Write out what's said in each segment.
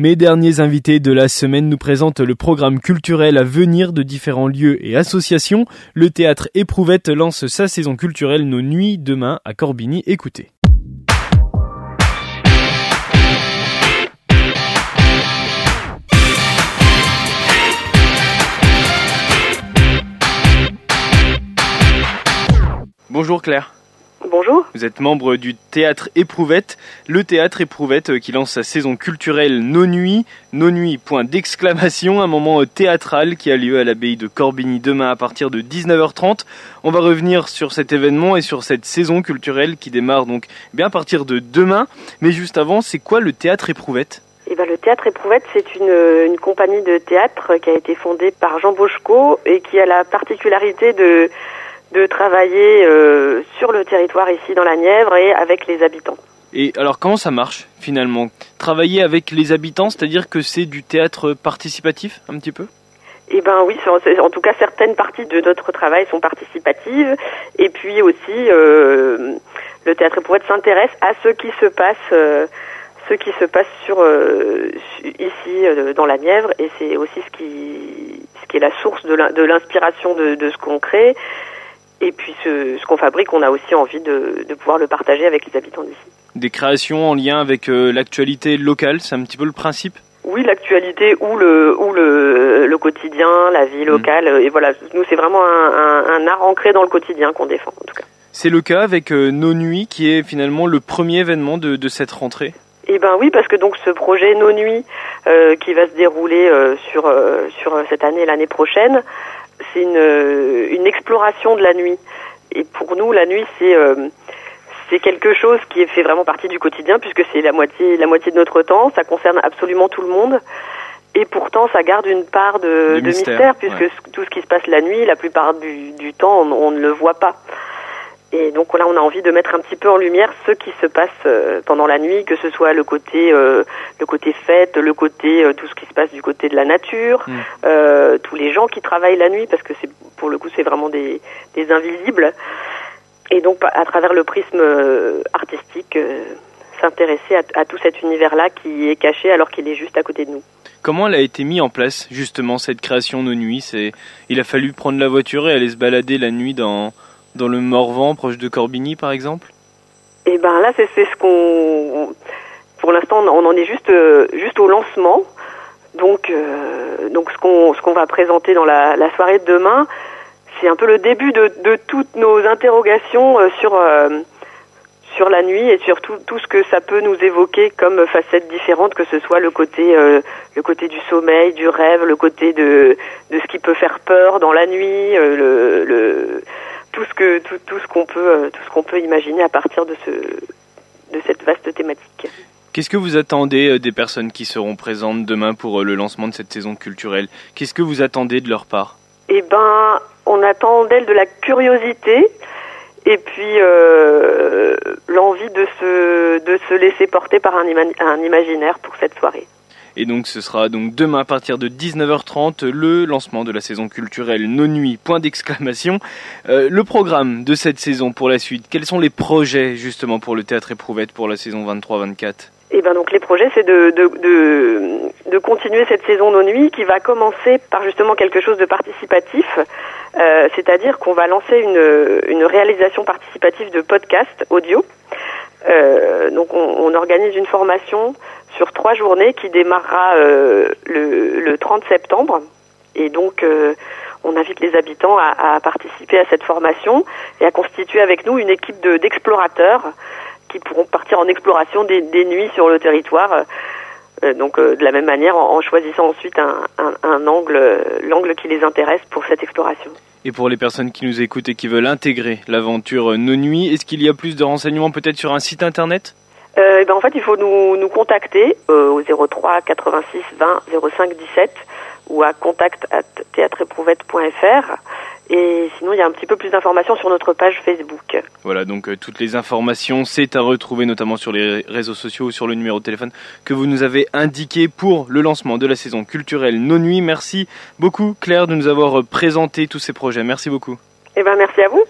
Mes derniers invités de la semaine nous présentent le programme culturel à venir de différents lieux et associations. Le théâtre Éprouvette lance sa saison culturelle Nos Nuits demain à Corbigny. Écoutez. Bonjour Claire. Bonjour. Vous êtes membre du théâtre Éprouvette, le théâtre Éprouvette euh, qui lance sa saison culturelle Nos Nuits, Nos Nuits, point d'exclamation, un moment euh, théâtral qui a lieu à l'abbaye de Corbigny demain à partir de 19h30. On va revenir sur cet événement et sur cette saison culturelle qui démarre donc bien à partir de demain. Mais juste avant, c'est quoi le théâtre Éprouvette? Eh ben, le théâtre Éprouvette, c'est une, une, compagnie de théâtre qui a été fondée par Jean Boschko et qui a la particularité de de travailler euh, sur le territoire ici dans la Nièvre et avec les habitants. Et alors comment ça marche finalement? Travailler avec les habitants, c'est-à-dire que c'est du théâtre participatif un petit peu? Eh ben oui, en tout cas certaines parties de notre travail sont participatives. Et puis aussi euh, le théâtre éprouvette s'intéresse à ce qui se passe, euh, ce qui se passe sur euh, ici dans la Nièvre. Et c'est aussi ce qui ce qui est la source de l'inspiration de, de, ce qu'on crée et puis ce, ce qu'on fabrique, on a aussi envie de, de, pouvoir le partager avec les habitants d'ici. Des créations en lien avec euh, l'actualité locale, c'est un petit peu le principe? Oui, l'actualité ou le ou le, le quotidien, la vie locale. Mm. Et voilà, nous c'est vraiment un, un, un, art ancré dans le quotidien qu'on défend en tout cas. C'est le cas avec euh, Nos Nuits qui est finalement le premier événement de, de cette rentrée? Eh ben oui, parce que donc ce projet Nos Nuits euh, qui va se dérouler euh, sur euh, sur cette année et l'année prochaine, c'est une, une exploration de la nuit. Et pour nous, la nuit, c'est euh, c'est quelque chose qui fait vraiment partie du quotidien puisque c'est la moitié la moitié de notre temps. Ça concerne absolument tout le monde. Et pourtant, ça garde une part de, de mystère, puisque ouais. tout ce qui se passe la nuit, la plupart du, du temps, on, on, ne le voit pas. Et donc là, on a envie de mettre un petit peu en lumière ce qui se passe euh, pendant la nuit, que ce soit le côté euh, le côté fête, le côté euh, tout ce qui se passe du côté de la nature, mm. euh, tous les gens qui travaillent la nuit, parce que c'est pour le coup c'est vraiment des, des invisibles. Et donc à travers le prisme artistique, s'intéresser à, à tout cet univers-là qui est caché alors qu'il est juste à côté de nous. Comment elle a été mise en place justement cette création de nuit? C'est il a fallu prendre la voiture et aller se balader la nuit dans dans le Morvan, proche de Corbigny, par exemple Eh ben là, c'est ce qu'on. Pour l'instant, on en est juste, euh, juste au lancement. Donc, euh, donc ce qu'on va présenter dans la, soirée de demain, c'est un peu le début de, toutes nos interrogations euh, sur sur la nuit et sur tout, tout, ce que ça peut nous évoquer comme facettes différentes, que ce soit le côté le côté du sommeil, du rêve, le côté de de ce qui peut faire peur dans la nuit, le, le tout ce que tout, tout ce qu'on peut euh, tout ce qu'on peut imaginer à partir de ce de cette vaste thématique. Qu'est-ce que vous attendez des personnes qui seront présentes demain pour le lancement de cette saison culturelle? Qu'est-ce que vous attendez de leur part? Eh ben, on attend d'elles de la curiosité et puis euh, l'envie de se de se laisser porter par un, ima un imaginaire pour cette soirée. Et donc ce sera donc demain à partir de 19h30 le lancement de la saison culturelle Nos Nuits, point d'exclamation. Euh, le programme de cette saison pour la suite, quels sont les projets justement pour le théâtre éprouvette pour la saison 23-24 et ben donc les projets, c'est de, continuer cette saison Nos Nuits qui va commencer par justement quelque chose de participatif, euh, c'est-à-dire qu'on va lancer une, une réalisation participative de podcast audio. Euh, donc on, organise une formation sur trois journées qui démarrera euh, le, le 30 septembre. Et donc euh, on invite les habitants à, participer à cette formation et à constituer avec nous une équipe d'explorateurs qui pourront partir en exploration des, des nuits sur le territoire. Donc de la même manière en, choisissant ensuite un angle, l'angle qui les intéresse pour cette exploration. Et pour les personnes qui nous écoutent et qui veulent intégrer l'aventure Nos Nuits, est-ce qu'il y a plus de renseignements peut-être sur un site internet? Euh, ben En fait, il faut nous, nous contacter euh, au 03 86 20 05 17 ou à contact at théâtreéprouvette.fr et sinon, il y a un petit peu plus d'informations sur notre page Facebook. Voilà, donc euh, toutes les informations, c'est à retrouver notamment sur les réseaux sociaux ou sur le numéro de téléphone que vous nous avez indiqué pour le lancement de la saison culturelle Nos Nuits. Merci beaucoup Claire de nous avoir présenté tous ces projets. Merci beaucoup. Eh ben, merci à vous.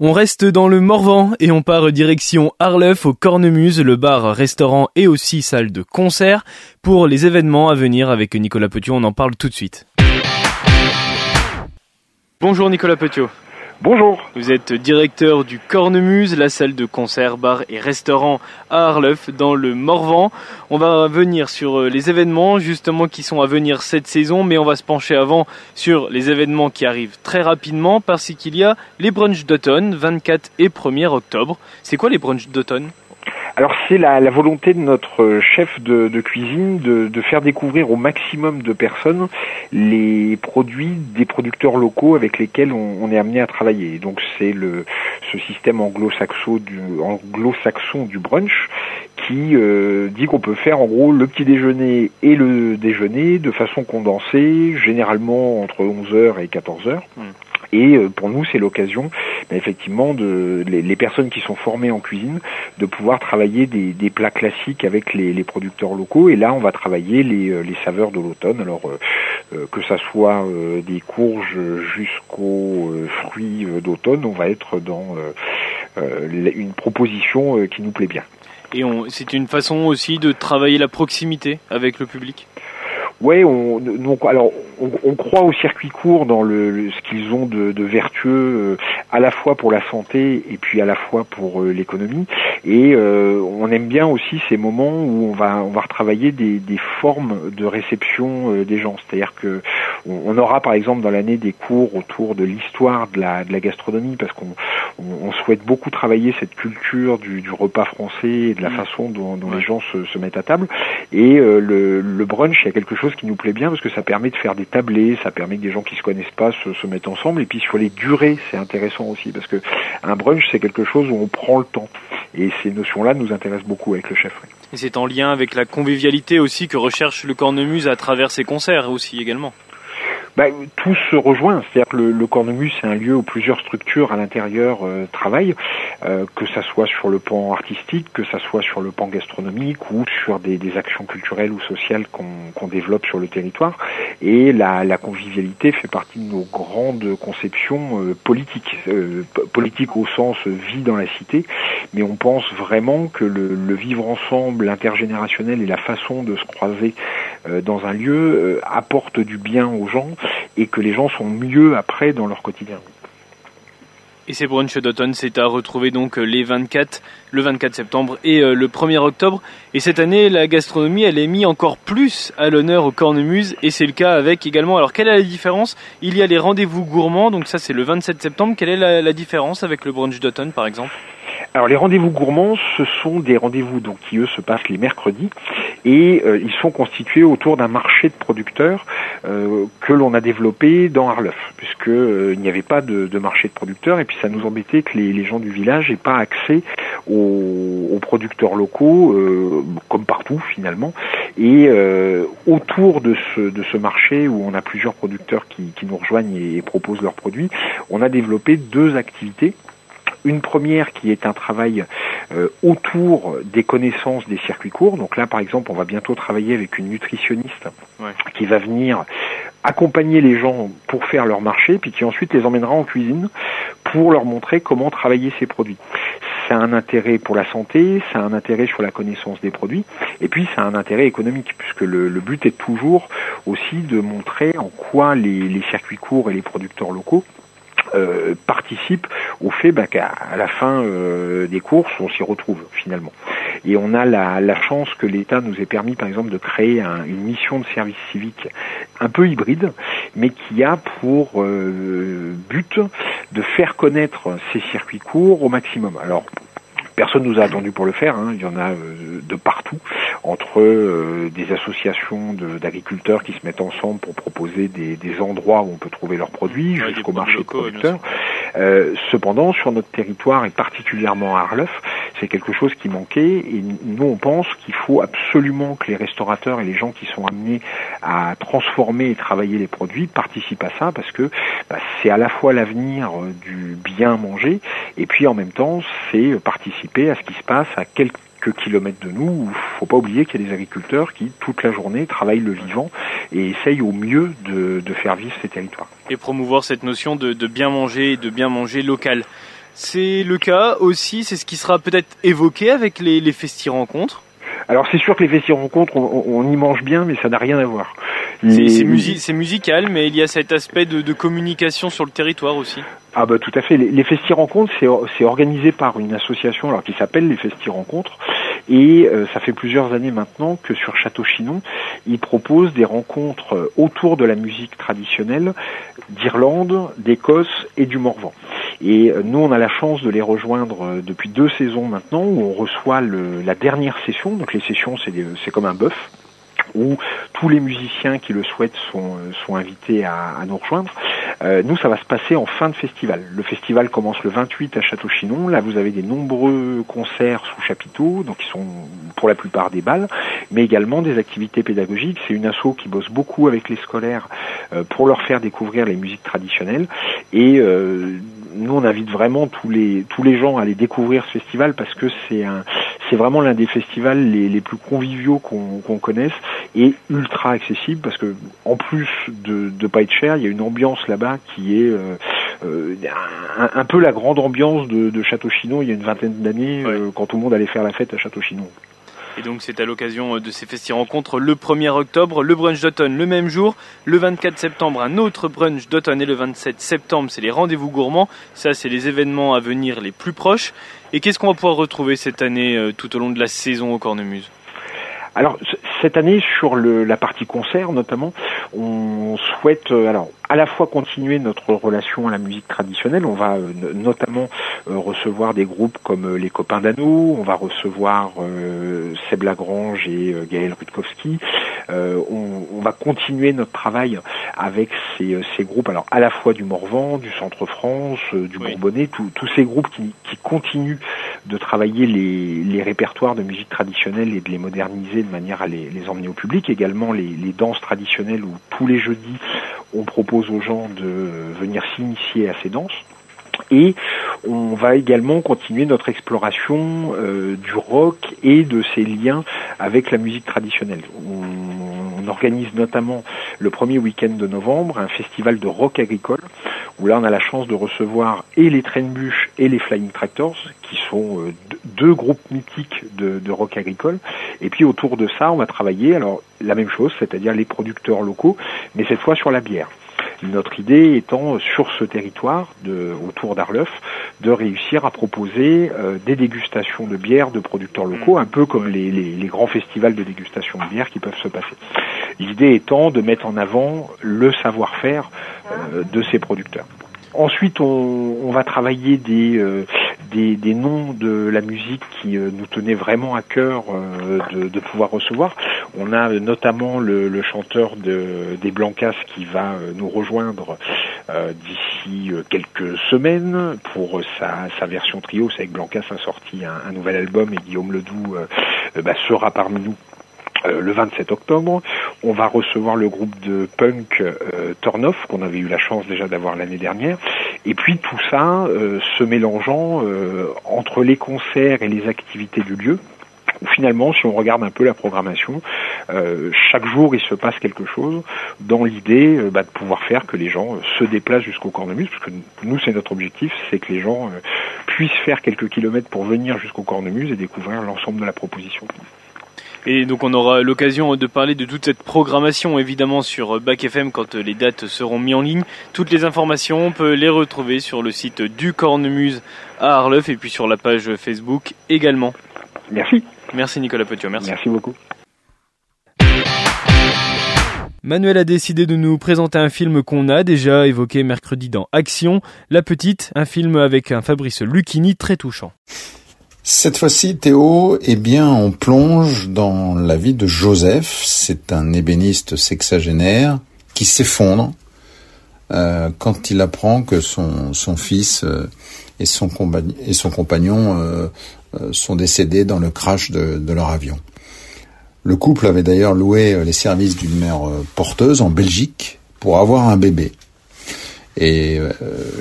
On reste dans le Morvan et on part direction Arleuf au Cornemuse, le bar, restaurant et aussi salle de concert pour les événements à venir avec Nicolas Petiot. On en parle tout de suite. Bonjour Nicolas Petiot. Bonjour. Vous êtes directeur du Cornemuse, la salle de concert, bar et restaurant à Arleuf dans le Morvan. On va venir sur euh, les événements justement qui sont à venir cette saison, mais on va se pencher avant sur les événements qui arrivent très rapidement parce qu'il y a les brunchs d'automne, 24 et 1er octobre. C'est quoi les brunchs d'automne? Alors c'est la, volonté de notre chef de, cuisine de, faire découvrir au maximum de personnes les produits des producteurs locaux avec lesquels on, est amené à travailler. donc c'est le ce système anglo-saxon du, anglo-saxon du brunch qui euh, dit qu'on peut faire en gros le petit déjeuner et le déjeuner de façon condensée, généralement entre 11h et 14h. Et euh, pour nous, c'est l'occasion, bah, effectivement, de les, personnes qui sont formées en cuisine, de pouvoir travailler des, des plats classiques avec les, les, producteurs locaux. Et là, on va travailler les, euh, les saveurs de l'automne. Alors euh, que ça soit des courges jusqu'aux fruits d'automne, on va être dans une proposition qui nous plaît bien. Et c'est une façon aussi de travailler la proximité avec le public? Ouais, on, alors on, croit au circuit court dans le, ce qu'ils ont de, de vertueux euh, à la fois pour la santé et puis à la fois pour euh, l'économie. Et euh, on aime bien aussi ces moments où on va on va retravailler des, des formes de réception des gens. C'est-à-dire que on, aura par exemple dans l'année des cours autour de l'histoire de la, de la gastronomie parce qu'on on, souhaite beaucoup travailler cette culture du, du repas français et de la mmh. façon dont, dont les gens se, se, mettent à table. Et le, le brunch, il y a quelque chose qui nous plaît bien parce que ça permet de faire des tablés, ça permet que des gens qui se connaissent pas se, se mettent ensemble. Et puis sur les durées, c'est intéressant aussi parce que un brunch, c'est quelque chose où on prend le temps. Et ces notions-là nous intéressent beaucoup avec le chef. Et c'est en lien avec la convivialité aussi que recherche le cornemuse à travers ses concerts aussi également bah, tout se rejoint. C'est-à-dire que le, le Cornemuse, c'est un lieu où plusieurs structures à l'intérieur euh, travaillent, euh, que ça soit sur le pan artistique, que ça soit sur le pan gastronomique ou sur des, des actions culturelles ou sociales qu'on développe sur le territoire. Et la, la, convivialité fait partie de nos grandes conceptions euh, politiques, euh, politiques au sens vie dans la cité, mais on pense vraiment que le, le vivre ensemble, l'intergénérationnel et la façon de se croiser dans un lieu apporte du bien aux gens et que les gens sont mieux après dans leur quotidien. Et ces brunchs d'automne, c'est à retrouver donc euh, les 24, le 24 septembre et euh, le 1er octobre. Et cette année, la gastronomie, elle est mise encore plus à l'honneur au Cornemuse, et c'est le cas avec également. Alors, quelle est la différence? Il y a les rendez-vous gourmands, donc ça c'est le 27 septembre. Quelle est la, la différence avec le brunch d'automne, par exemple? Alors les rendez-vous gourmands, ce sont des rendez-vous donc qui eux se passent les mercredis. Et euh, ils sont constitués autour d'un marché de producteurs euh, que l'on a développé dans Arleuf, puisque euh, il n'y avait pas de, marché de producteurs. Et puis ça nous embêtait que les, les gens du village n'aient pas accès aux, producteurs locaux, comme partout finalement. Et autour de ce, marché où on a plusieurs producteurs qui nous rejoignent et proposent leurs produits, on a développé deux activités une première qui est un travail euh, autour des connaissances des circuits courts. Donc là, par exemple, on va bientôt travailler avec une nutritionniste qui va venir accompagner les gens pour faire leur marché, puis qui ensuite les emmènera en cuisine pour leur montrer comment travailler ces produits. Ça a un intérêt pour la santé, ça a un intérêt sur la connaissance des produits, et puis ça a un intérêt économique, puisque le, but est toujours aussi de montrer en quoi les circuits courts et les producteurs locaux euh, participe au fait bah, qu'à la fin euh, des courses, on s'y retrouve finalement. Et on a la, la chance que l'État nous ait permis, par exemple, de créer une mission de service civique un peu hybride, mais qui a pour euh, but de faire connaître ces circuits courts au maximum. Alors, Personne nous a attendu pour le faire. Hein. Il y en a euh, de partout, entre euh, des associations d'agriculteurs qui se mettent ensemble pour proposer des, des, endroits où on peut trouver leurs produits, jusqu'au marché de producteurs. Euh, cependant, sur notre territoire et particulièrement à Arleuf, c'est quelque chose qui manquait. Et nous, on pense qu'il faut absolument que les restaurateurs et les gens qui sont amenés à transformer et travailler les produits participent à ça, parce que bah, c'est à la fois l'avenir du bien manger, et puis en même temps, c'est participer à ce qui se passe à quelques kilomètres de nous. Il faut pas oublier qu'il y a des agriculteurs qui, toute la journée, travaillent le vivant et essayent au mieux de, faire vivre ces territoires. Et promouvoir cette notion de, bien manger et de bien manger local. C'est le cas aussi, c'est ce qui sera peut-être évoqué avec les, les rencontres alors c'est sûr que les festivals rencontres, on, y mange bien, mais ça n'a rien à voir. C'est musical, mais il y a cet aspect de, communication sur le territoire aussi. Ah bah tout à fait. Les, les Festi Rencontres, c'est organisé par une association alors qui s'appelle les Festi Rencontres et euh, ça fait plusieurs années maintenant que sur Château Chinon, ils proposent des rencontres euh, autour de la musique traditionnelle d'Irlande, d'Écosse et du Morvan. Et euh, nous, on a la chance de les rejoindre depuis deux saisons maintenant, où on reçoit la dernière session. Donc les sessions, c'est comme un bœuf où tous les musiciens qui le souhaitent sont, euh, sont invités à, à nous rejoindre. Euh, nous, ça va se passer en fin de festival. Le festival commence le 28 à Château-Chinon. Là, vous avez des nombreux concerts sous chapiteau, donc qui sont pour la plupart des balles, mais également des activités pédagogiques. C'est une asso qui bosse beaucoup avec les scolaires euh, pour leur faire découvrir les musiques traditionnelles. Et euh, nous, on invite vraiment tous les tous les gens à aller découvrir ce festival parce que c'est un c'est vraiment l'un des festivals les, les plus conviviaux qu'on connaisse et ultra accessible parce que en plus de de pas être cher, il y a une ambiance là-bas qui est euh, euh un, un, peu la grande ambiance de, de Château Chinon il y a une vingtaine d'années euh, quand tout le monde allait faire la fête à Château Chinon. Et donc c'est à l'occasion euh, de ces festivals rencontres le 1er octobre, le brunch d'automne le même jour, le 24 septembre un autre brunch d'automne et le 27 septembre c'est les rendez-vous gourmands. Ça c'est les événements à venir les plus proches. Et qu'est-ce qu'on va pouvoir retrouver cette année euh, tout au long de la saison au Cornemuse? Alors cette année sur le, la partie concert notamment, on souhaite euh, alors à la fois continuer notre relation à la musique traditionnelle. On va euh, notamment euh, recevoir des groupes comme les Copains d'Anneau, on va recevoir Seb Lagrange et Gaël Rutkowski. On, on, va continuer notre travail avec ces, ces, groupes, alors à la fois du Morvan, du Centre France, du Bourbonnais, tous ces groupes qui, qui, continuent de travailler les, les répertoires de musique traditionnelle et de les moderniser de manière à les, les emmener au public. Également les, les, danses traditionnelles où tous les jeudis on propose aux gens de venir s'initier à ces danses. Et on va également continuer notre exploration euh, du rock et de ses liens avec la musique traditionnelle. On, organise notamment le premier week-end de novembre un festival de rock agricole où là on a la chance de recevoir et les Trainbush et les Flying Tractors qui sont euh, deux groupes mythiques de, de, rock agricole et puis autour de ça on va travailler alors la même chose c'est-à-dire les producteurs locaux mais cette fois sur la bière notre idée étant sur ce territoire de, autour d'Arleuf de réussir à proposer euh, des dégustations de bière de producteurs locaux, mm. un peu comme les, les, les, grands festivals de dégustation de bière qui peuvent se passer. L'idée étant de mettre en avant le savoir-faire euh, de ces producteurs. Ensuite, on, on va travailler des, euh, des, des, noms de la musique qui euh, nous tenaient vraiment à cœur euh, de, de, pouvoir recevoir. On a notamment le, le chanteur de, des Blancas qui va euh, nous rejoindre d'ici quelques semaines pour sa, sa version trio. C'est avec Blancas a sorti un, un, nouvel album et Guillaume Ledoux bah, sera parmi nous euh, le 27 octobre. On va recevoir le groupe de punk euh, Tornoff qu'on avait eu la chance déjà d'avoir l'année dernière. Et puis tout ça euh, se mélangeant euh, entre les concerts et les activités du lieu. Finalement, si on regarde un peu la programmation, euh, chaque jour il se passe quelque chose dans l'idée bah, de pouvoir faire que les gens se déplacent jusqu'au Cornemuse, parce que nous c'est notre objectif, c'est que les gens puissent faire quelques kilomètres pour venir jusqu'au Cornemuse et découvrir l'ensemble de la proposition. Et donc on aura l'occasion de parler de toute cette programmation évidemment sur Bac FM quand les dates seront mises en ligne. Toutes les informations, on peut les retrouver sur le site du Cornemuse à Arleuf et puis sur la page Facebook également. Merci. Merci Nicolas Petiot, merci. Merci beaucoup. Manuel a décidé de nous présenter un film qu'on a déjà évoqué mercredi dans Action, La Petite, un film avec un Fabrice Lucchini très touchant. Cette fois-ci, Théo, eh bien, on plonge dans la vie de Joseph. C'est un ébéniste sexagénaire qui s'effondre euh, quand il apprend que son, fils euh, et, son compagnon euh, sont décédés dans le crash de, leur avion. Le couple avait d'ailleurs loué les services d'une mère porteuse en Belgique pour avoir un bébé. Et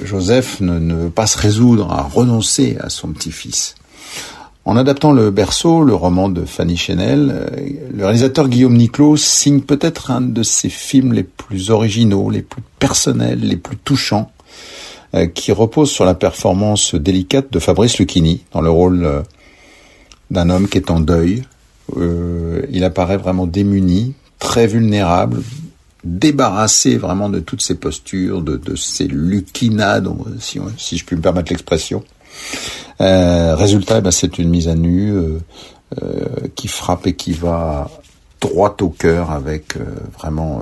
Joseph ne veut pas se résoudre à renoncer à son petit-fils. En adaptant le berceau, le roman de Fanny Chenel, euh, le réalisateur Guillaume Niclot signe peut-être un de ses films les plus originaux, les plus personnels, les plus touchants, qui repose sur la performance délicate de Fabrice Lucchini dans le rôle d'un homme qui est en deuil. il apparaît vraiment démuni, très vulnérable, débarrassé vraiment de toutes ces postures, de, ces lucinades, si je puis me permettre l'expression. Euh, résultat, eh ben, c'est une mise à nu euh, euh, qui frappe et qui va droit au cœur avec vraiment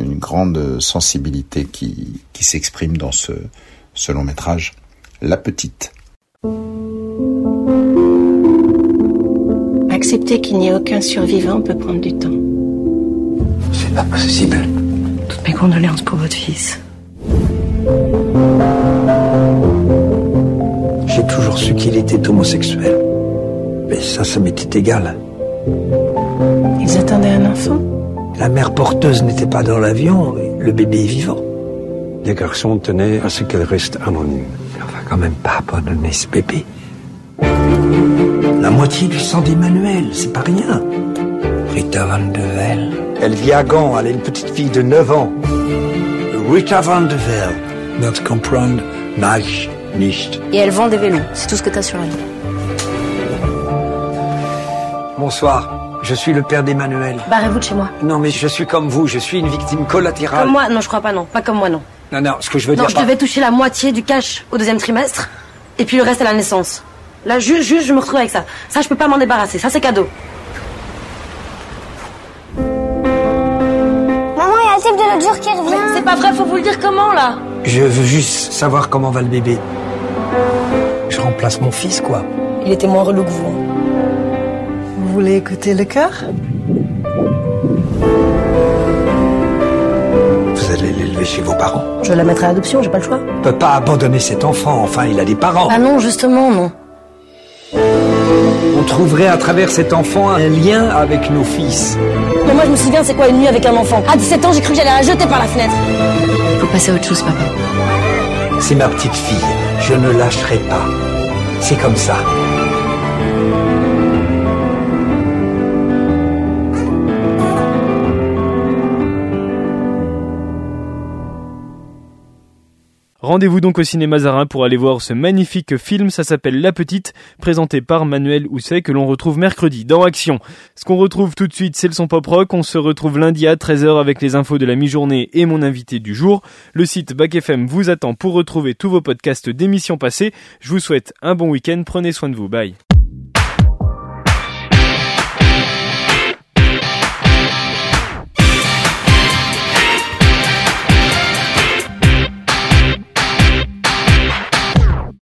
une grande sensibilité qui, qui s'exprime dans ce, ce long métrage. La petite. Accepter qu'il n'y ait aucun survivant peut prendre du temps. C'est pas possible. Toutes mes condoléances pour votre fils. Toujours su qu'il était homosexuel. Mais ça, ça m'était égal. Ils attendaient un enfant? La mère porteuse n'était pas dans l'avion, le bébé est vivant. Les garçons tenaient à ce qu'elle reste anonyme. On va quand même pas abandonner ce bébé. La moitié du sang d'Emmanuel, c'est pas rien. Rita Van de Vel. Elle vit à Gand, elle a une petite fille de 9 ans. Rita Van de Vel. Not comprendre, nage, nicht. Et elle vend des vélos, c'est tout ce que t'as sur elle. Bonsoir, je suis le père d'Emmanuel. Barrez-vous de chez moi. Non mais je suis comme vous, je suis une victime collatérale. Comme moi Non, je crois pas, non. Pas comme moi, non. Non, non, ce que je veux Non, dire... je pas- devais toucher la moitié du cash au deuxième trimestre, et puis le reste à la naissance. Là, juste, juste, je me retrouve avec ça. Ça, je peux pas m'en débarrasser. Ça, c'est cadeau. Maman, il y a le type de l'autre jour qui revient. C'est pas vrai, faut vous le dire comment, là Je veux juste savoir comment va le bébé. Je remplace mon fils, quoi. Il était moins relou que vous. Vous voulez écouter le cœur Vous allez l'élever chez vos parents. Je vais la mettre à l'adoption, j'ai pas le choix. On peut pas abandonner cet enfant, enfin, il a des parents. Ah non, justement, non. On trouverait à travers cet enfant un lien avec nos fils. Mais moi, je me souviens, c'est quoi une nuit avec un enfant? À 17 ans, j'ai cru que j'allais la jeter par la fenêtre. Faut passer à autre chose, papa. C'est ma petite fille. Je ne lâcherai pas. C'est comme ça. Rendez-vous donc au cinéma Zarin pour aller voir ce magnifique film, ça s'appelle La Petite, présenté par Manuel Housset que l'on retrouve mercredi dans Action. Ce qu'on retrouve tout de suite, c'est le son pop rock, on se retrouve lundi à 13h avec les infos de la mi-journée et mon invité du jour. Le site Bac FM vous attend pour retrouver tous vos podcasts d'émissions passées. Je vous souhaite un bon week-end, prenez soin de vous, bye.